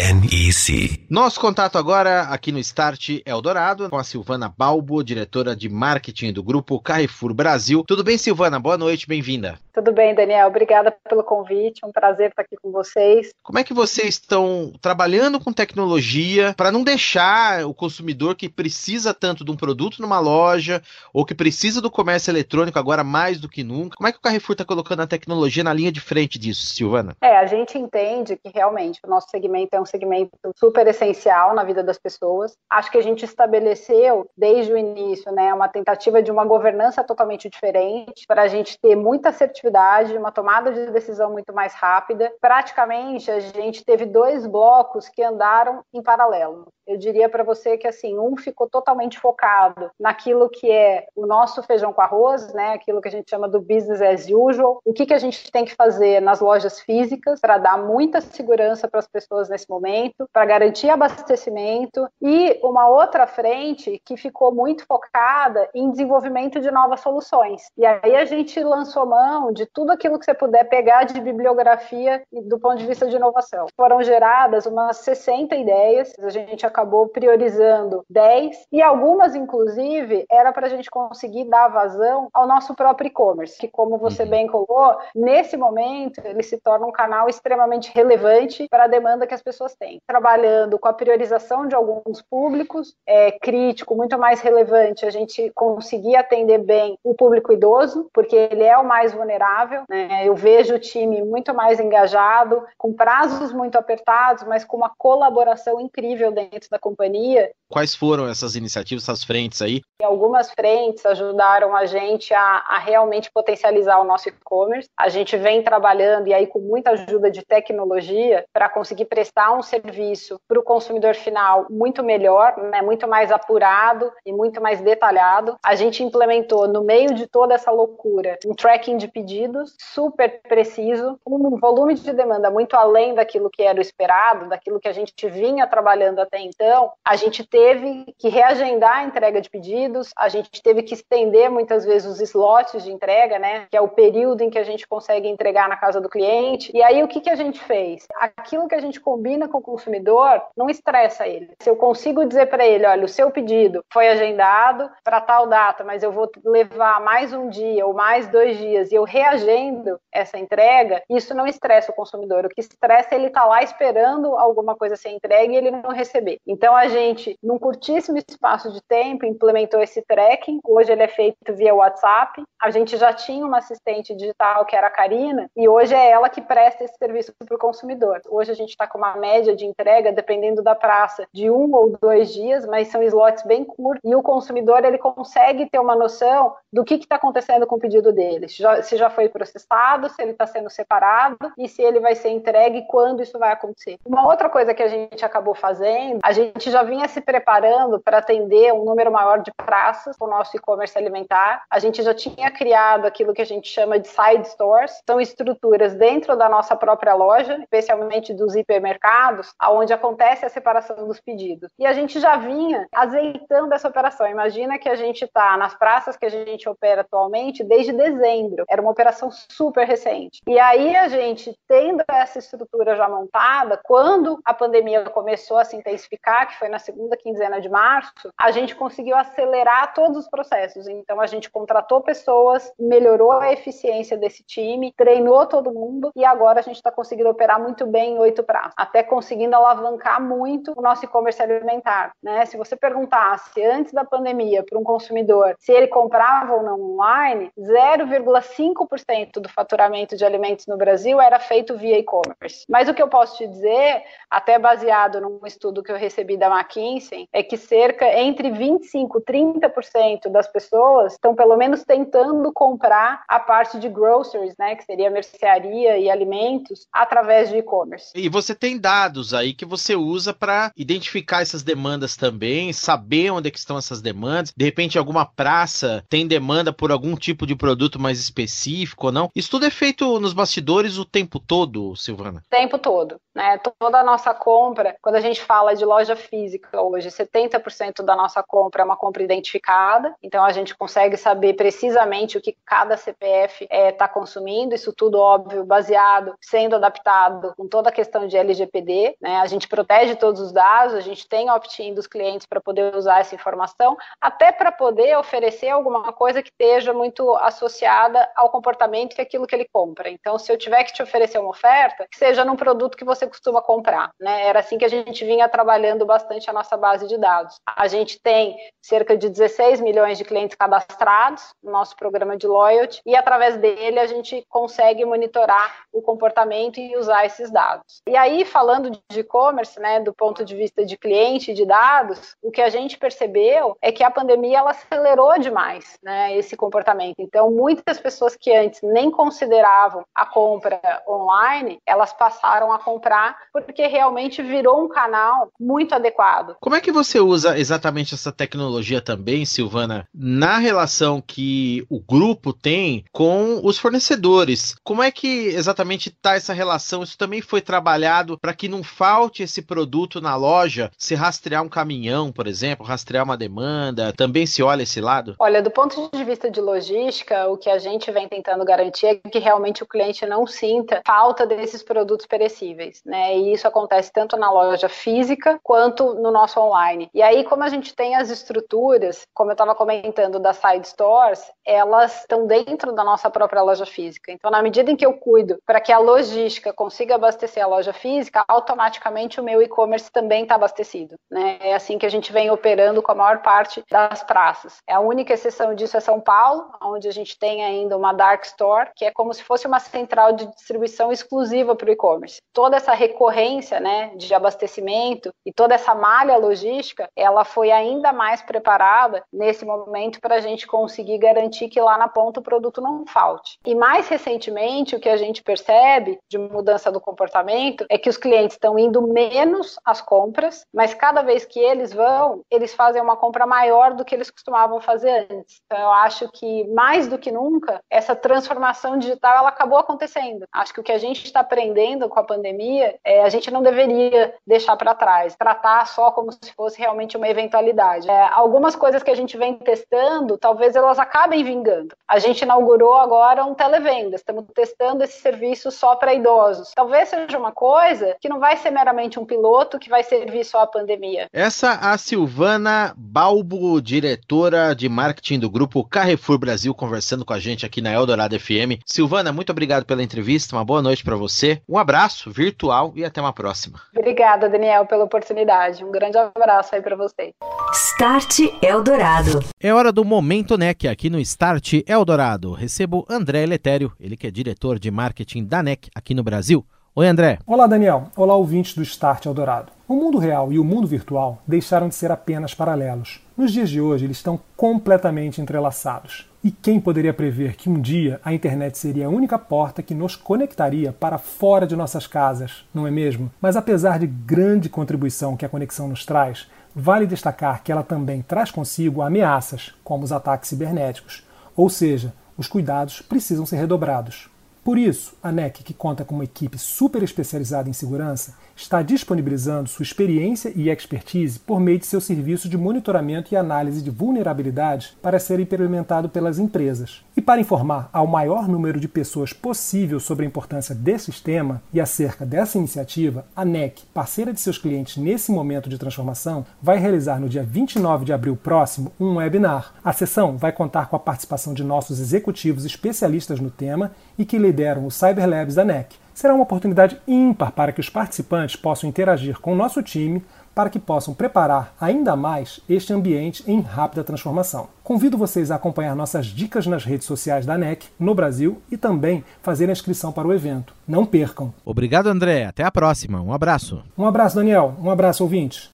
NEC. Nosso contato agora aqui no Start Eldorado com a Silvana Balbo, diretora de marketing do grupo Carrefour Brasil. Tudo bem, Silvana? Boa noite, bem-vinda. Tudo bem, Daniel. Obrigada pelo convite. Um prazer estar aqui com vocês. Como é que vocês estão trabalhando com tecnologia para não deixar o consumidor que precisa tanto de um produto numa loja ou que precisa do comércio eletrônico agora mais do que nunca? Como é que o Carrefour está colocando a tecnologia na linha de frente disso, Silvana? É, a gente entende que realmente o nosso segmento é um segmento super essencial na vida das pessoas. Acho que a gente estabeleceu desde o início, né, uma tentativa de uma governança totalmente diferente para a gente ter muita assertividade, uma tomada de decisão muito mais rápida. Praticamente a gente teve dois blocos que andaram em paralelo. Eu diria para você que assim, um ficou totalmente focado naquilo que é o nosso feijão com arroz, né, aquilo que a gente chama do business as usual. O que que a gente tem que fazer nas lojas físicas para dar muita segurança para as pessoas nesse momento momento para garantir abastecimento e uma outra frente que ficou muito focada em desenvolvimento de novas soluções. E aí a gente lançou mão de tudo aquilo que você puder pegar de bibliografia do ponto de vista de inovação. Foram geradas umas 60 ideias, a gente acabou priorizando 10 e algumas, inclusive, era para a gente conseguir dar vazão ao nosso próprio e-commerce, que, como você uhum. bem colocou, nesse momento ele se torna um canal extremamente relevante para a demanda que as pessoas pessoas têm. Trabalhando com a priorização de alguns públicos, é crítico, muito mais relevante a gente conseguir atender bem o público idoso, porque ele é o mais vulnerável. Né? Eu vejo o time muito mais engajado, com prazos muito apertados, mas com uma colaboração incrível dentro da companhia. Quais foram essas iniciativas, essas frentes aí? Algumas frentes ajudaram a gente a, a realmente potencializar o nosso e-commerce. A gente vem trabalhando e aí com muita ajuda de tecnologia para conseguir prestar um um serviço para o consumidor final muito melhor, né, muito mais apurado e muito mais detalhado. A gente implementou, no meio de toda essa loucura, um tracking de pedidos super preciso, um volume de demanda muito além daquilo que era o esperado, daquilo que a gente vinha trabalhando até então. A gente teve que reagendar a entrega de pedidos, a gente teve que estender muitas vezes os slots de entrega, né, que é o período em que a gente consegue entregar na casa do cliente. E aí o que, que a gente fez? Aquilo que a gente combina com o consumidor não estressa ele. Se eu consigo dizer para ele, olha, o seu pedido foi agendado para tal data, mas eu vou levar mais um dia ou mais dois dias e eu reagendo essa entrega, isso não estressa o consumidor. O que estressa é ele estar tá lá esperando alguma coisa ser entregue e ele não receber. Então a gente, num curtíssimo espaço de tempo, implementou esse tracking. Hoje ele é feito via WhatsApp. A gente já tinha uma assistente digital que era a Karina e hoje é ela que presta esse serviço para o consumidor. Hoje a gente está com uma média de entrega, dependendo da praça, de um ou dois dias, mas são slots bem curtos e o consumidor ele consegue ter uma noção do que está acontecendo com o pedido dele, se já, foi processado, se ele está sendo separado e se ele vai ser entregue e quando isso vai acontecer. Uma outra coisa que a gente acabou fazendo, a gente já vinha se preparando para atender um número maior de praças com o nosso e-commerce alimentar. A gente já tinha criado aquilo que a gente chama de side stores, são estruturas dentro da nossa própria loja, especialmente dos hipermercados mercados, aonde acontece a separação dos pedidos. E a gente já vinha azeitando essa operação. Imagina que a gente está nas praças que a gente opera atualmente desde dezembro. Era uma operação super recente. E aí a gente, tendo essa estrutura já montada, quando a pandemia começou a se intensificar, que foi na segunda quinzena de março, a gente conseguiu acelerar todos os processos. Então a gente contratou pessoas, melhorou a eficiência desse time, treinou todo mundo e agora a gente está conseguindo operar muito bem em oito praças. Até conseguindo alavancar muito o nosso e-commerce alimentar. Né? Se você perguntasse antes da pandemia para um consumidor se ele comprava ou não online, 0,5% do faturamento de alimentos no Brasil era feito via e-commerce. Mas o que eu posso te dizer, até baseado num estudo que eu recebi da McKinsey, é que cerca entre 25 e 30% das pessoas estão pelo menos tentando comprar a parte de groceries, né, que seria mercearia e alimentos, através de e-commerce. E você tem dados dados aí que você usa para identificar essas demandas também, saber onde é que estão essas demandas. De repente, alguma praça tem demanda por algum tipo de produto mais específico ou não. Isso tudo é feito nos bastidores o tempo todo, Silvana? O tempo todo. Né? Toda a nossa compra, quando a gente fala de loja física hoje, 70% da nossa compra é uma compra identificada, então a gente consegue saber precisamente o que cada CPF está é, tá consumindo, isso tudo, óbvio, baseado, sendo adaptado com toda a questão de LGPD, né? a gente protege todos os dados, a gente tem opt-in dos clientes para poder usar essa informação, até para poder oferecer alguma coisa que esteja muito associada ao comportamento e aquilo que ele compra. Então, se eu tiver que te oferecer uma oferta, que seja num produto que você costuma comprar, né? Era assim que a gente vinha trabalhando bastante a nossa base de dados. A gente tem cerca de 16 milhões de clientes cadastrados no nosso programa de loyalty e através dele a gente consegue monitorar o comportamento e usar esses dados. E aí, falando de e-commerce, né, do ponto de vista de cliente e de dados, o que a gente percebeu é que a pandemia ela acelerou demais, né, esse comportamento. Então, muitas pessoas que antes nem consideravam a compra online, elas passaram a comprar porque realmente virou um canal muito adequado. Como é que você usa exatamente essa tecnologia também, Silvana, na relação que o grupo tem com os fornecedores? Como é que exatamente está essa relação? Isso também foi trabalhado para que não falte esse produto na loja, se rastrear um caminhão, por exemplo, rastrear uma demanda, também se olha esse lado? Olha, do ponto de vista de logística, o que a gente vem tentando garantir é que realmente o cliente não sinta falta desses produtos perecíveis, né? E isso acontece tanto na loja física quanto no nosso online. E aí, como a gente tem as estruturas, como eu estava comentando das side stores, elas estão dentro da nossa própria loja física. Então, na medida em que eu cuido para que a logística consiga abastecer a loja física, automaticamente o meu e-commerce também está abastecido. Né? É assim que a gente vem operando com a maior parte das praças. A única exceção disso é São Paulo, onde a gente tem ainda uma dark store, que é como se fosse uma central de distribuição exclusiva para o e-commerce. Toda essa recorrência né, de abastecimento e toda essa malha logística, ela foi ainda mais preparada nesse momento para a gente conseguir garantir que lá na ponta o produto não falte. E mais recentemente, o que a gente percebe de mudança do comportamento é que os clientes estão indo menos às compras, mas cada vez que eles vão, eles fazem uma compra maior do que eles costumavam fazer antes. Então, eu acho que mais do que nunca, essa transformação digital ela acabou acontecendo. Acho que o que a gente está aprendendo com a pandemia, é, a gente não deveria deixar para trás, tratar só como se fosse realmente uma eventualidade. É, algumas coisas que a gente vem testando, talvez elas acabem vingando. A gente inaugurou agora um televendas, estamos testando esse serviço só para idosos. Talvez seja uma coisa que não vai ser meramente um piloto que vai servir só a pandemia. Essa a Silvana Balbo, diretora de marketing do grupo Carrefour Brasil, conversando com a gente aqui na Eldorado FM. Silvana, muito obrigado pela entrevista, uma boa noite para você. Um abraço virtual e até uma próxima. Obrigada, Daniel, pela oportunidade. Um grande abraço aí para você. Start Eldorado. É hora do Momento NEC aqui no Start Eldorado. Recebo André Letério, ele que é diretor de marketing da NEC aqui no Brasil. Oi, André. Olá, Daniel. Olá, ouvintes do Start Eldorado. O mundo real e o mundo virtual deixaram de ser apenas paralelos. Nos dias de hoje, eles estão completamente entrelaçados. E quem poderia prever que um dia a internet seria a única porta que nos conectaria para fora de nossas casas, não é mesmo? Mas apesar de grande contribuição que a conexão nos traz, vale destacar que ela também traz consigo ameaças, como os ataques cibernéticos. Ou seja, os cuidados precisam ser redobrados. Por isso, a NEC, que conta com uma equipe super especializada em segurança, está disponibilizando sua experiência e expertise por meio de seu serviço de monitoramento e análise de vulnerabilidades para ser implementado pelas empresas. E para informar ao maior número de pessoas possível sobre a importância desse sistema e acerca dessa iniciativa, a NEC, parceira de seus clientes nesse momento de transformação, vai realizar no dia 29 de abril próximo um webinar. A sessão vai contar com a participação de nossos executivos especialistas no tema e que lideram o Cyber Labs da NEC será uma oportunidade ímpar para que os participantes possam interagir com o nosso time para que possam preparar ainda mais este ambiente em rápida transformação. Convido vocês a acompanhar nossas dicas nas redes sociais da NEC no Brasil e também fazer a inscrição para o evento. Não percam. Obrigado, André. Até a próxima. Um abraço. Um abraço, Daniel. Um abraço, ouvintes.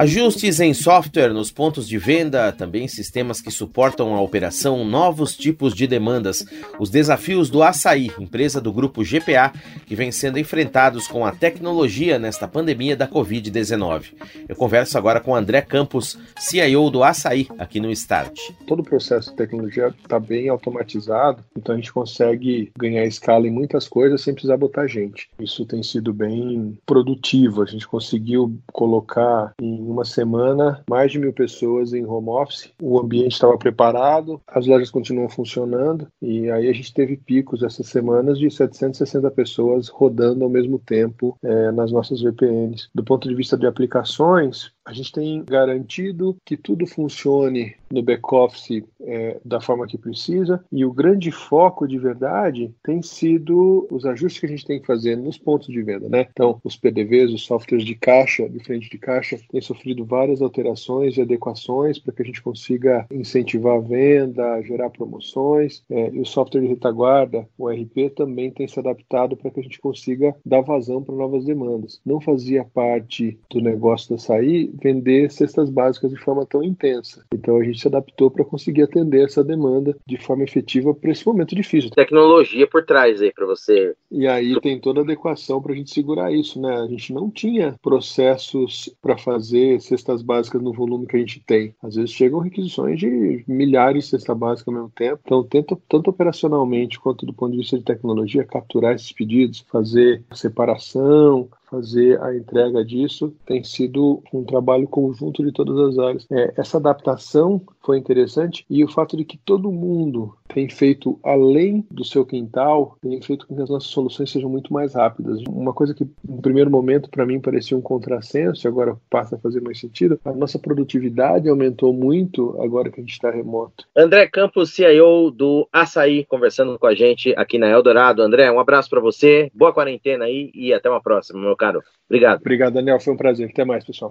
Ajustes em software nos pontos de venda, também sistemas que suportam a operação, novos tipos de demandas, os desafios do Açaí, empresa do grupo GPA, que vem sendo enfrentados com a tecnologia nesta pandemia da Covid-19. Eu converso agora com André Campos, CIO do Açaí, aqui no Start. Todo o processo de tecnologia está bem automatizado, então a gente consegue ganhar escala em muitas coisas sem precisar botar gente. Isso tem sido bem produtivo, a gente conseguiu colocar em uma semana, mais de mil pessoas em home office. O ambiente estava preparado, as lojas continuam funcionando e aí a gente teve picos essas semanas de 760 pessoas rodando ao mesmo tempo é, nas nossas VPNs. Do ponto de vista de aplicações, a gente tem garantido que tudo funcione no back-office é, da forma que precisa e o grande foco de verdade tem sido os ajustes que a gente tem que fazer nos pontos de venda, né? Então, os PDVs, os softwares de caixa, de frente de caixa, têm sofrido várias alterações e adequações para que a gente consiga incentivar a venda, gerar promoções é, e o software de retaguarda, o RP, também tem se adaptado para que a gente consiga dar vazão para novas demandas. Não fazia parte do negócio da sair vender cestas básicas de forma tão intensa. Então a gente se adaptou para conseguir atender essa demanda de forma efetiva para esse momento difícil. Tecnologia por trás aí para você. E aí tem toda a adequação para a gente segurar isso, né? A gente não tinha processos para fazer cestas básicas no volume que a gente tem. Às vezes chegam requisições de milhares de cestas básicas ao mesmo tempo. Então tenta tanto operacionalmente quanto do ponto de vista de tecnologia capturar esses pedidos, fazer separação, fazer a entrega disso tem sido um trabalho conjunto de todas as áreas. É, essa adaptação foi interessante e o fato de que todo mundo tem feito além do seu quintal tem feito com que as nossas soluções sejam muito mais rápidas. Uma coisa que no primeiro momento para mim parecia um contrassenso, agora passa a fazer mais sentido, a nossa produtividade aumentou muito agora que a gente está remoto. André Campos, CIO do Açaí, conversando com a gente aqui na Eldorado. André, um abraço para você, boa quarentena aí e até uma próxima, meu caro. Obrigado. Obrigado, Daniel. Foi um prazer. Até mais, pessoal.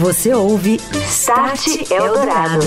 Você ouve Start Eldorado.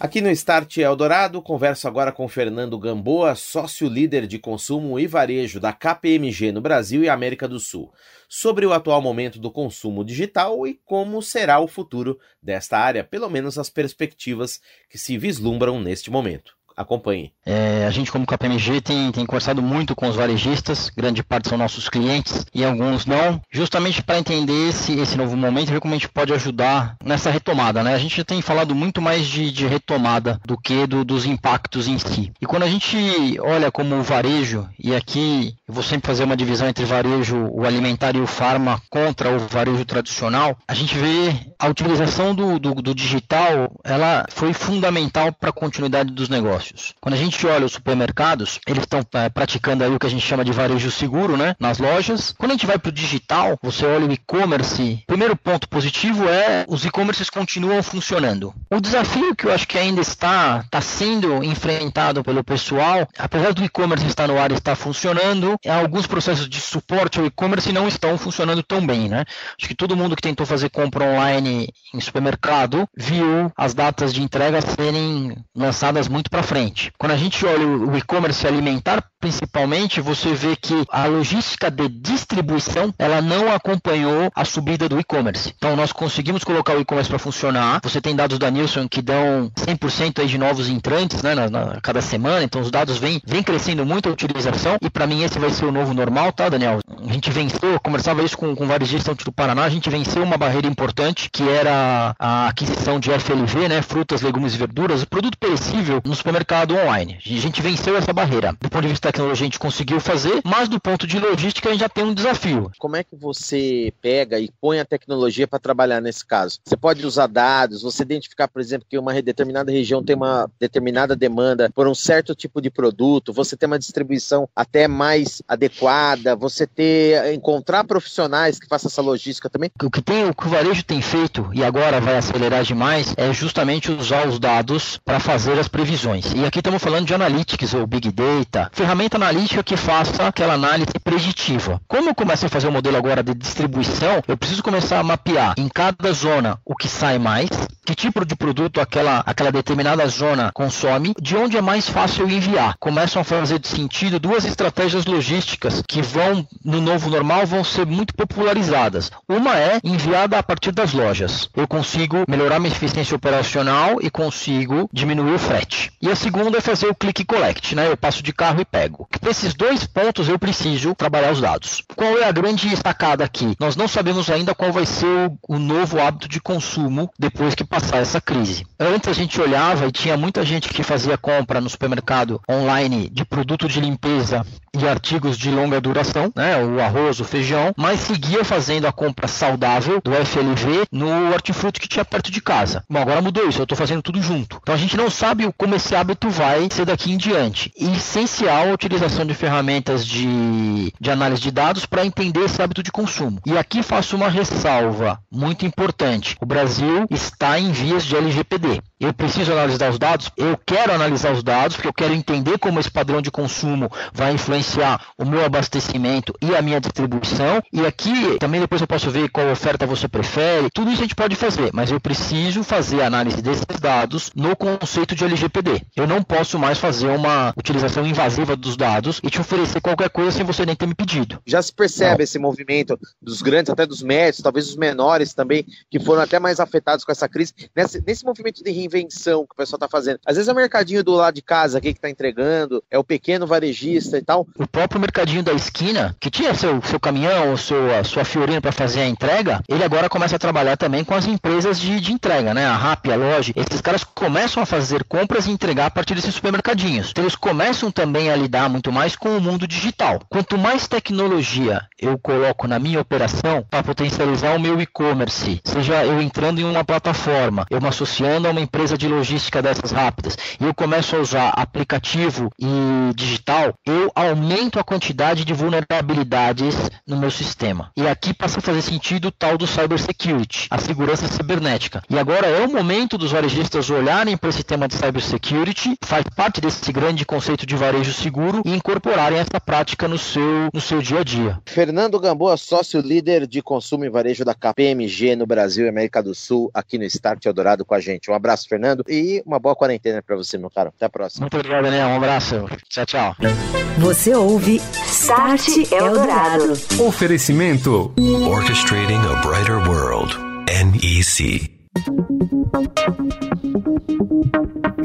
Aqui no Start Eldorado, converso agora com Fernando Gamboa, sócio líder de consumo e varejo da KPMG no Brasil e América do Sul, sobre o atual momento do consumo digital e como será o futuro desta área, pelo menos as perspectivas que se vislumbram neste momento. Acompanhe. É, a gente, como KPMG, tem, tem conversado muito com os varejistas, grande parte são nossos clientes e alguns não, justamente para entender esse, esse novo momento e ver como a gente pode ajudar nessa retomada. Né? A gente tem falado muito mais de, de retomada do que do, dos impactos em si. E quando a gente olha como o varejo, e aqui eu vou sempre fazer uma divisão entre varejo, o alimentar e o farma contra o varejo tradicional, a gente vê a utilização do, do, do digital, ela foi fundamental para a continuidade dos negócios. Quando a gente olha os supermercados, eles estão é, praticando aí o que a gente chama de varejo seguro, né, nas lojas. Quando a gente vai para o digital, você olha o e-commerce, primeiro ponto positivo é os e-commerces continuam funcionando. O desafio que eu acho que ainda está, está sendo enfrentado pelo pessoal, apesar do e-commerce estar no ar e estar funcionando, alguns processos de suporte ao e-commerce não estão funcionando tão bem, né? Acho que todo mundo que tentou fazer compra online em supermercado viu as datas de entrega serem lançadas muito para frente. Quando a gente olha o e-commerce alimentar, principalmente, você vê que a logística de distribuição ela não acompanhou a subida do e-commerce. Então nós conseguimos colocar o e-commerce para funcionar. Você tem dados da Nielsen que dão 100% aí de novos entrantes, né, na, na, cada semana. Então os dados vêm vem crescendo muito a utilização e para mim esse vai ser o novo normal, tá, Daniel? A gente venceu, eu conversava isso com, com varejistas do Paraná, a gente venceu uma barreira importante que era a aquisição de FLV, né, frutas, legumes e verduras, produto perecível no supermercado online. A gente venceu essa barreira. Do ponto de vista tecnologia a gente conseguiu fazer, mas do ponto de logística a gente já tem um desafio. Como é que você pega e põe a tecnologia para trabalhar nesse caso? Você pode usar dados, você identificar, por exemplo, que uma determinada região tem uma determinada demanda por um certo tipo de produto, você tem uma distribuição até mais adequada, você ter encontrar profissionais que façam essa logística também. O que tem, o que o varejo tem feito e agora vai acelerar demais é justamente usar os dados para fazer as previsões. E aqui estamos falando de analytics ou big data, ferramentas ferramenta analítica que faça aquela análise preditiva. Como eu começo a fazer o modelo agora de distribuição, eu preciso começar a mapear em cada zona o que sai mais, que tipo de produto aquela, aquela determinada zona consome, de onde é mais fácil enviar. Começam a fazer sentido duas estratégias logísticas que vão, no novo normal, vão ser muito popularizadas. Uma é enviada a partir das lojas. Eu consigo melhorar minha eficiência operacional e consigo diminuir o frete. E a segunda é fazer o click collect, né? Eu passo de carro e pego. Para esses dois pontos eu preciso trabalhar os dados. Qual é a grande sacada aqui? Nós não sabemos ainda qual vai ser o, o novo hábito de consumo depois que passar essa crise. Antes a gente olhava e tinha muita gente que fazia compra no supermercado online de produto de limpeza e artigos de longa duração, né, o arroz, o feijão, mas seguia fazendo a compra saudável do FLV no hortifruti que tinha perto de casa. Bom, agora mudou isso, eu estou fazendo tudo junto. Então a gente não sabe como esse hábito vai ser daqui em diante. E essencial a utilização de ferramentas de, de análise de dados para entender esse hábito de consumo. E aqui faço uma ressalva muito importante. O Brasil está em vias de LGPD. Eu preciso analisar os dados, eu quero analisar os dados, porque eu quero entender como esse padrão de consumo vai influenciar o meu abastecimento e a minha distribuição. E aqui também depois eu posso ver qual oferta você prefere. Tudo isso a gente pode fazer, mas eu preciso fazer a análise desses dados no conceito de LGPD. Eu não posso mais fazer uma utilização invasiva dos dados e te oferecer qualquer coisa sem você nem ter me pedido. Já se percebe esse movimento dos grandes, até dos médios, talvez os menores também, que foram até mais afetados com essa crise, nesse, nesse movimento de reinvenção que o pessoal está fazendo. Às vezes é o mercadinho do lado de casa aqui que está entregando, é o pequeno varejista e tal. O próprio mercadinho da esquina, que tinha seu, seu caminhão ou seu, a sua fiorinha para fazer a entrega, ele agora começa a trabalhar também com as empresas de, de entrega, né? A Rappi, a Loja. Esses caras começam a fazer compras e entregar a partir desses supermercadinhos. Então eles começam também a lidar muito mais com o mundo digital. Quanto mais tecnologia eu coloco na minha operação para potencializar o meu e-commerce, seja eu entrando em uma plataforma, eu me associando a uma empresa de logística dessas rápidas, e eu começo a usar aplicativo e digital, eu aumento a quantidade de vulnerabilidades no meu sistema. E aqui passa a fazer sentido o tal do cybersecurity, a segurança cibernética. E agora é o momento dos varejistas olharem para esse tema de cybersecurity, faz parte desse grande conceito de varejo seguro e incorporarem essa prática no seu, no seu dia a dia. Fernando Gamboa, sócio líder de consumo e varejo da KPMG no Brasil e América do Sul, aqui no Start Eldorado com a gente. Um abraço, Fernando, e uma boa quarentena para você, meu caro. Até a próxima. Muito obrigado, Daniel. Um abraço. Tchau, tchau. Você ouve Start Eldorado. Oferecimento Orchestrating a Brighter World. NEC.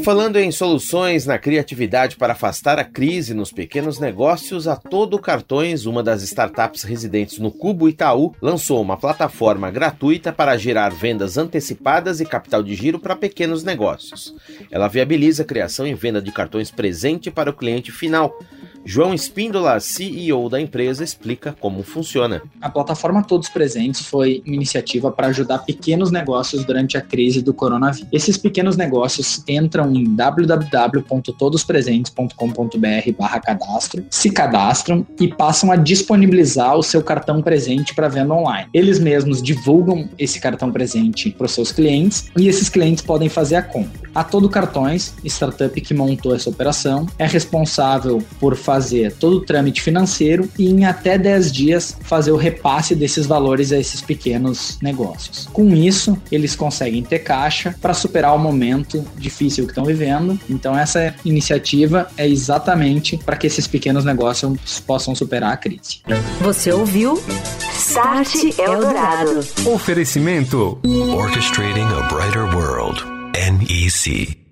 Falando em soluções na criatividade para afastar a crise nos pequenos negócios, a Todo Cartões, uma das startups residentes no Cubo Itaú, lançou uma plataforma gratuita para gerar vendas antecipadas e capital de giro para pequenos negócios. Ela viabiliza a criação e venda de cartões presente para o cliente final João Espíndola, CEO da empresa, explica como funciona. A plataforma Todos Presentes foi uma iniciativa para ajudar pequenos negócios durante a crise do coronavírus. Esses pequenos negócios entram em www.todospresentes.com.br/cadastro, se cadastram e passam a disponibilizar o seu cartão presente para venda online. Eles mesmos divulgam esse cartão presente para os seus clientes e esses clientes podem fazer a compra. A Todo Cartões, startup que montou essa operação, é responsável por fazer fazer todo o trâmite financeiro e em até 10 dias fazer o repasse desses valores a esses pequenos negócios. Com isso, eles conseguem ter caixa para superar o momento difícil que estão vivendo. Então, essa iniciativa é exatamente para que esses pequenos negócios possam superar a crise. Você ouviu Start Eldorado. Oferecimento Orchestrating a Brighter World. NEC.